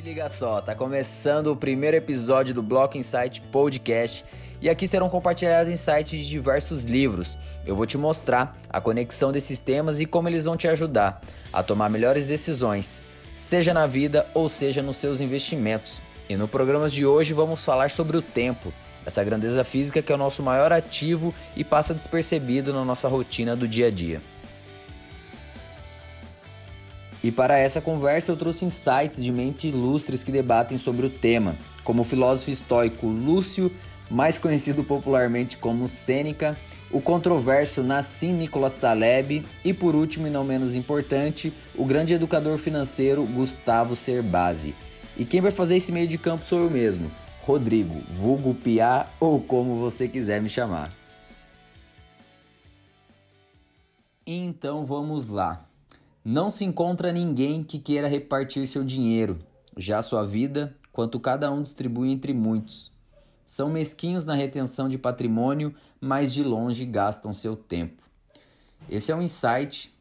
Se liga só, tá começando o primeiro episódio do Block Insight Podcast e aqui serão compartilhados insights de diversos livros. Eu vou te mostrar a conexão desses temas e como eles vão te ajudar a tomar melhores decisões, seja na vida ou seja nos seus investimentos. E no programa de hoje vamos falar sobre o tempo, essa grandeza física que é o nosso maior ativo e passa despercebido na nossa rotina do dia a dia. E para essa conversa eu trouxe insights de mentes ilustres que debatem sobre o tema, como o filósofo estoico Lúcio, mais conhecido popularmente como Sêneca, o controverso Nassim Nicholas Taleb e, por último e não menos importante, o grande educador financeiro Gustavo Cerbasi. E quem vai fazer esse meio de campo sou eu mesmo, Rodrigo, vulgo Piá ou como você quiser me chamar. Então vamos lá. Não se encontra ninguém que queira repartir seu dinheiro, já sua vida, quanto cada um distribui entre muitos. São mesquinhos na retenção de patrimônio, mas de longe gastam seu tempo. Esse é um insight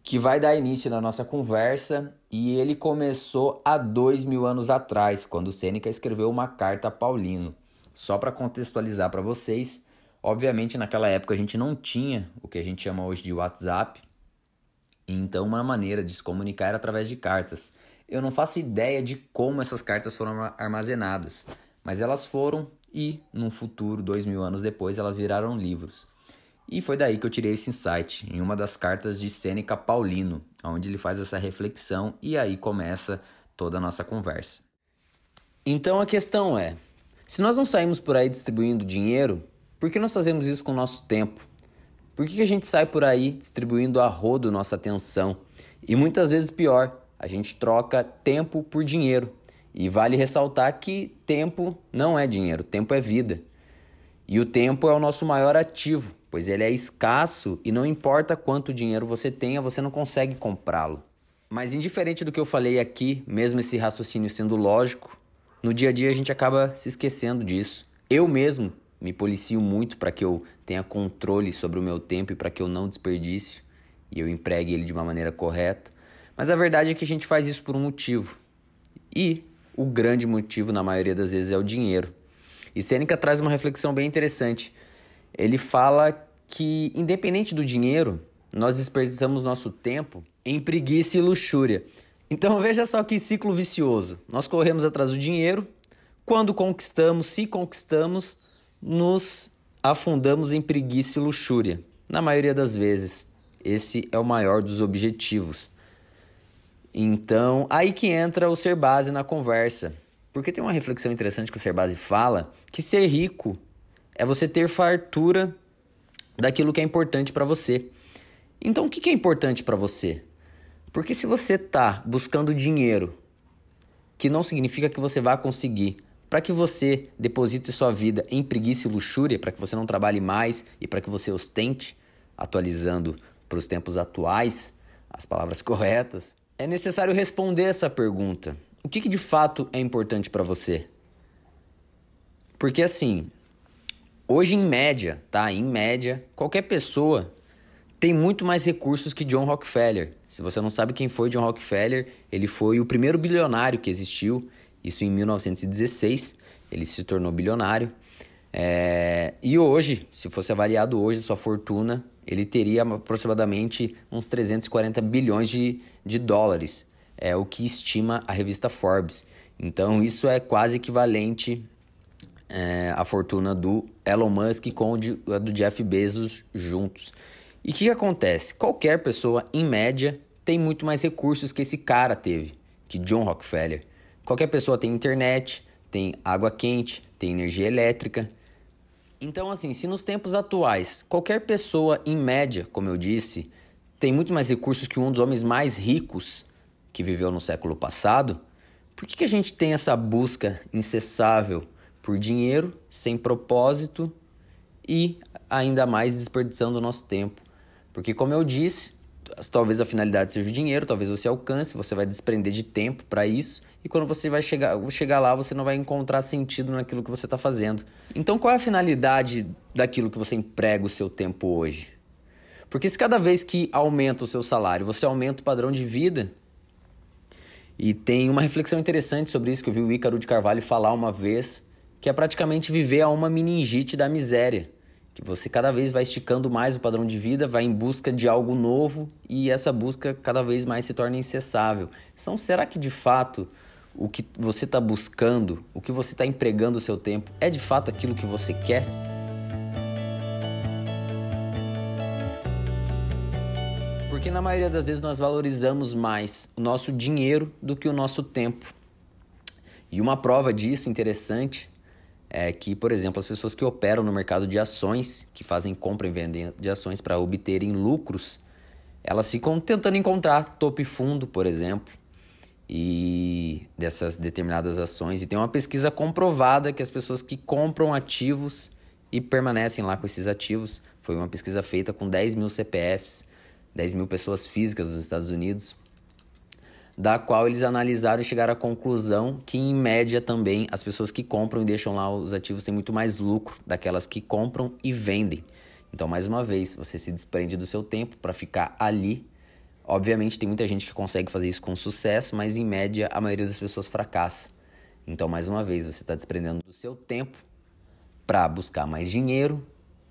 que vai dar início na nossa conversa e ele começou há dois mil anos atrás, quando Sêneca escreveu uma carta a Paulino. Só para contextualizar para vocês, obviamente naquela época a gente não tinha o que a gente chama hoje de WhatsApp, então, uma maneira de se comunicar era através de cartas. Eu não faço ideia de como essas cartas foram armazenadas, mas elas foram e, num futuro, dois mil anos depois, elas viraram livros. E foi daí que eu tirei esse insight, em uma das cartas de Sêneca Paulino, onde ele faz essa reflexão e aí começa toda a nossa conversa. Então a questão é: se nós não saímos por aí distribuindo dinheiro, por que nós fazemos isso com o nosso tempo? Por que, que a gente sai por aí distribuindo a rodo nossa atenção? E muitas vezes pior, a gente troca tempo por dinheiro. E vale ressaltar que tempo não é dinheiro, tempo é vida. E o tempo é o nosso maior ativo, pois ele é escasso e não importa quanto dinheiro você tenha, você não consegue comprá-lo. Mas indiferente do que eu falei aqui, mesmo esse raciocínio sendo lógico, no dia a dia a gente acaba se esquecendo disso. Eu mesmo me policio muito para que eu tenha controle sobre o meu tempo e para que eu não desperdice e eu empregue ele de uma maneira correta. Mas a verdade é que a gente faz isso por um motivo. E o grande motivo, na maioria das vezes, é o dinheiro. E Sêneca traz uma reflexão bem interessante. Ele fala que, independente do dinheiro, nós desperdiçamos nosso tempo em preguiça e luxúria. Então veja só que ciclo vicioso. Nós corremos atrás do dinheiro, quando conquistamos, se conquistamos, nos afundamos em preguiça e luxúria. Na maioria das vezes, esse é o maior dos objetivos. Então, aí que entra o ser base na conversa. Porque tem uma reflexão interessante que o ser base fala que ser rico é você ter fartura daquilo que é importante para você. Então, o que é importante para você? Porque se você está buscando dinheiro, que não significa que você vai conseguir, para que você deposite sua vida em preguiça e luxúria, para que você não trabalhe mais e para que você ostente, atualizando para os tempos atuais as palavras corretas, é necessário responder essa pergunta. O que, que de fato é importante para você? Porque assim, hoje em média, tá? Em média, qualquer pessoa tem muito mais recursos que John Rockefeller. Se você não sabe quem foi John Rockefeller, ele foi o primeiro bilionário que existiu isso em 1916, ele se tornou bilionário. É, e hoje, se fosse avaliado hoje sua fortuna, ele teria aproximadamente uns 340 bilhões de, de dólares, é o que estima a revista Forbes. Então isso é quase equivalente é, à fortuna do Elon Musk com a do Jeff Bezos juntos. E o que, que acontece? Qualquer pessoa, em média, tem muito mais recursos que esse cara teve, que John Rockefeller. Qualquer pessoa tem internet, tem água quente, tem energia elétrica. Então, assim, se nos tempos atuais qualquer pessoa, em média, como eu disse, tem muito mais recursos que um dos homens mais ricos que viveu no século passado, por que, que a gente tem essa busca incessável por dinheiro, sem propósito e ainda mais desperdiçando o nosso tempo? Porque, como eu disse, talvez a finalidade seja o dinheiro, talvez você alcance, você vai desprender de tempo para isso, e quando você vai chegar, chegar lá, você não vai encontrar sentido naquilo que você está fazendo. Então, qual é a finalidade daquilo que você emprega o seu tempo hoje? Porque se cada vez que aumenta o seu salário, você aumenta o padrão de vida, E tem uma reflexão interessante sobre isso que eu vi o Ícaro de Carvalho falar uma vez, que é praticamente viver a uma meningite da miséria. Que você cada vez vai esticando mais o padrão de vida, vai em busca de algo novo e essa busca cada vez mais se torna incessável. Então, será que de fato o que você está buscando, o que você está empregando o seu tempo, é de fato aquilo que você quer? Porque na maioria das vezes nós valorizamos mais o nosso dinheiro do que o nosso tempo. E uma prova disso interessante é que, por exemplo, as pessoas que operam no mercado de ações, que fazem compra e venda de ações para obterem lucros, elas ficam tentando encontrar topo e fundo, por exemplo, e dessas determinadas ações. E tem uma pesquisa comprovada que as pessoas que compram ativos e permanecem lá com esses ativos, foi uma pesquisa feita com 10 mil CPFs 10 mil pessoas físicas dos Estados Unidos, da qual eles analisaram e chegaram à conclusão que, em média, também as pessoas que compram e deixam lá os ativos têm muito mais lucro daquelas que compram e vendem. Então, mais uma vez, você se desprende do seu tempo para ficar ali. Obviamente, tem muita gente que consegue fazer isso com sucesso, mas em média, a maioria das pessoas fracassa. Então, mais uma vez, você está desprendendo do seu tempo para buscar mais dinheiro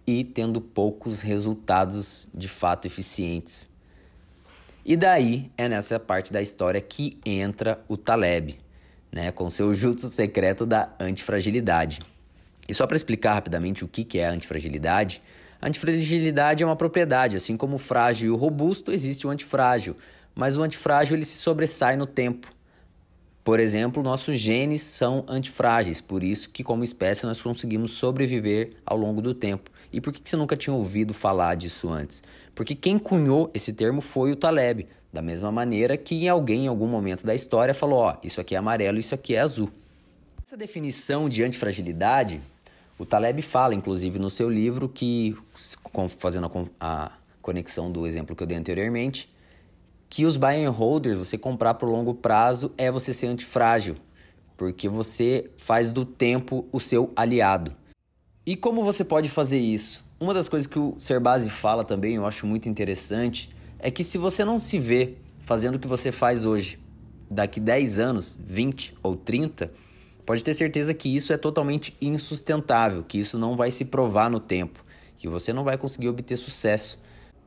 e tendo poucos resultados de fato eficientes. E daí é nessa parte da história que entra o Taleb, né, com seu jutsu secreto da antifragilidade. E só para explicar rapidamente o que é a antifragilidade, a antifragilidade é uma propriedade, assim como o frágil e o robusto existe o antifrágil, mas o antifrágil ele se sobressai no tempo. Por exemplo, nossos genes são antifrágeis, por isso que como espécie nós conseguimos sobreviver ao longo do tempo. E por que você nunca tinha ouvido falar disso antes? Porque quem cunhou esse termo foi o Taleb, da mesma maneira que alguém em algum momento da história falou, ó, isso aqui é amarelo, isso aqui é azul. Essa definição de antifragilidade, o Taleb fala, inclusive, no seu livro, que, fazendo a conexão do exemplo que eu dei anteriormente, que os buy and holders, você comprar por longo prazo, é você ser antifrágil, porque você faz do tempo o seu aliado. E como você pode fazer isso? Uma das coisas que o Serbase fala também, eu acho muito interessante, é que se você não se vê fazendo o que você faz hoje, daqui 10 anos, 20 ou 30, pode ter certeza que isso é totalmente insustentável, que isso não vai se provar no tempo, que você não vai conseguir obter sucesso.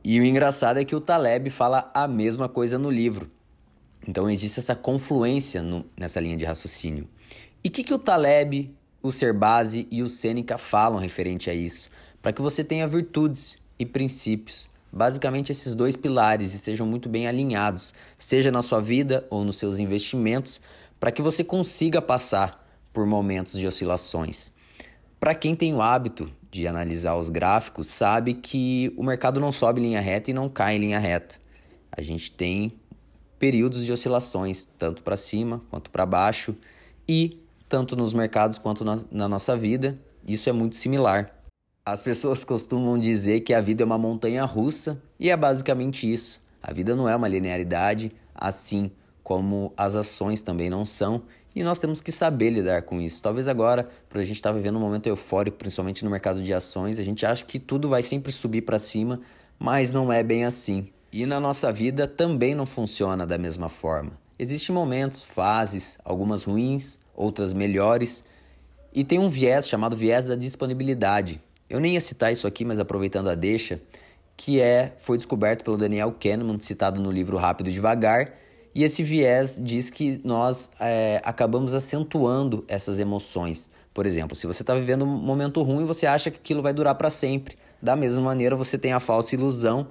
E o engraçado é que o Taleb fala a mesma coisa no livro. Então existe essa confluência no, nessa linha de raciocínio. E o que, que o Taleb, o Serbase e o Sêneca falam referente a isso? Para que você tenha virtudes e princípios. Basicamente esses dois pilares e sejam muito bem alinhados, seja na sua vida ou nos seus investimentos, para que você consiga passar por momentos de oscilações. Para quem tem o hábito de analisar os gráficos, sabe que o mercado não sobe em linha reta e não cai em linha reta. A gente tem períodos de oscilações, tanto para cima quanto para baixo, e tanto nos mercados quanto na, na nossa vida, isso é muito similar. As pessoas costumam dizer que a vida é uma montanha russa, e é basicamente isso. A vida não é uma linearidade, assim como as ações também não são, e nós temos que saber lidar com isso. Talvez agora, por a gente estar tá vivendo um momento eufórico, principalmente no mercado de ações, a gente acha que tudo vai sempre subir para cima, mas não é bem assim. E na nossa vida também não funciona da mesma forma. Existem momentos, fases, algumas ruins, outras melhores, e tem um viés chamado viés da disponibilidade. Eu nem ia citar isso aqui, mas aproveitando a deixa, que é foi descoberto pelo Daniel Kahneman, citado no livro Rápido e Devagar, e esse viés diz que nós é, acabamos acentuando essas emoções. Por exemplo, se você está vivendo um momento ruim, você acha que aquilo vai durar para sempre. Da mesma maneira, você tem a falsa ilusão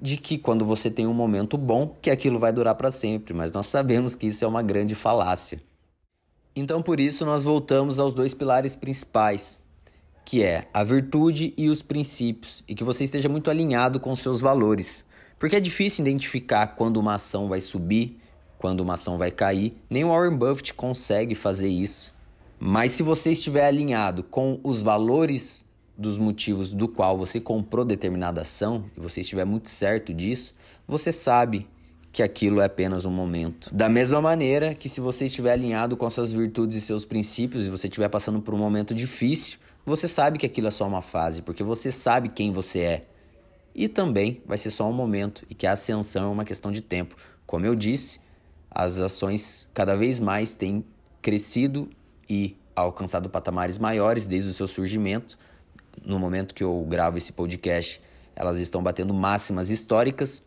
de que quando você tem um momento bom, que aquilo vai durar para sempre, mas nós sabemos que isso é uma grande falácia. Então, por isso, nós voltamos aos dois pilares principais, que é a virtude e os princípios, e que você esteja muito alinhado com seus valores. Porque é difícil identificar quando uma ação vai subir, quando uma ação vai cair. Nem o Warren Buffett consegue fazer isso. Mas se você estiver alinhado com os valores dos motivos do qual você comprou determinada ação, e você estiver muito certo disso, você sabe que aquilo é apenas um momento. Da mesma maneira que se você estiver alinhado com suas virtudes e seus princípios e você estiver passando por um momento difícil, você sabe que aquilo é só uma fase, porque você sabe quem você é e também vai ser só um momento e que a ascensão é uma questão de tempo. Como eu disse, as ações cada vez mais têm crescido e alcançado patamares maiores desde o seu surgimento. No momento que eu gravo esse podcast, elas estão batendo máximas históricas.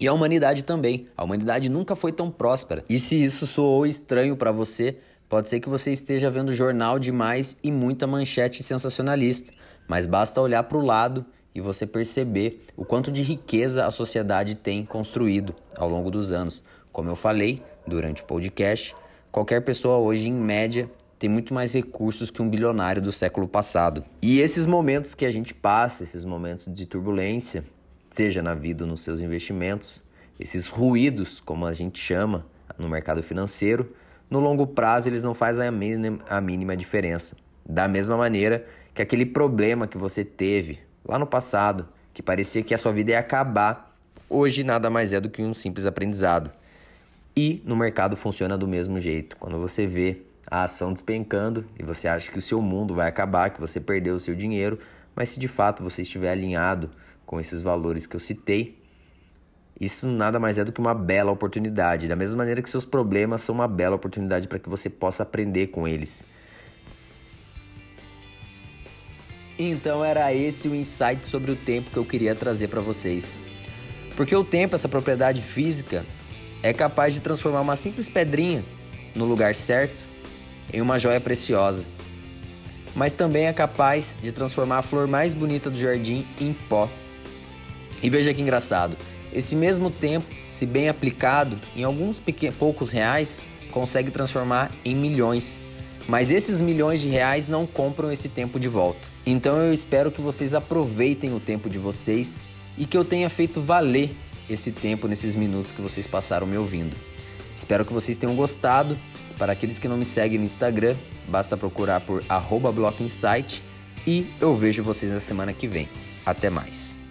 E a humanidade também. A humanidade nunca foi tão próspera. E se isso soou estranho para você, pode ser que você esteja vendo jornal demais e muita manchete sensacionalista. Mas basta olhar para o lado e você perceber o quanto de riqueza a sociedade tem construído ao longo dos anos. Como eu falei durante o podcast, qualquer pessoa hoje, em média, tem muito mais recursos que um bilionário do século passado. E esses momentos que a gente passa, esses momentos de turbulência, seja na vida ou nos seus investimentos, esses ruídos, como a gente chama no mercado financeiro, no longo prazo eles não fazem a mínima, a mínima diferença. Da mesma maneira que aquele problema que você teve lá no passado, que parecia que a sua vida ia acabar, hoje nada mais é do que um simples aprendizado. E no mercado funciona do mesmo jeito. Quando você vê a ação despencando e você acha que o seu mundo vai acabar, que você perdeu o seu dinheiro, mas se de fato você estiver alinhado com esses valores que eu citei, isso nada mais é do que uma bela oportunidade. Da mesma maneira que seus problemas são uma bela oportunidade para que você possa aprender com eles. Então era esse o insight sobre o tempo que eu queria trazer para vocês. Porque o tempo, essa propriedade física, é capaz de transformar uma simples pedrinha no lugar certo em uma joia preciosa, mas também é capaz de transformar a flor mais bonita do jardim em pó. E veja que engraçado, esse mesmo tempo, se bem aplicado, em alguns poucos reais, consegue transformar em milhões. Mas esses milhões de reais não compram esse tempo de volta. Então eu espero que vocês aproveitem o tempo de vocês e que eu tenha feito valer esse tempo nesses minutos que vocês passaram me ouvindo. Espero que vocês tenham gostado para aqueles que não me seguem no Instagram, basta procurar por @blockinsight e eu vejo vocês na semana que vem. Até mais.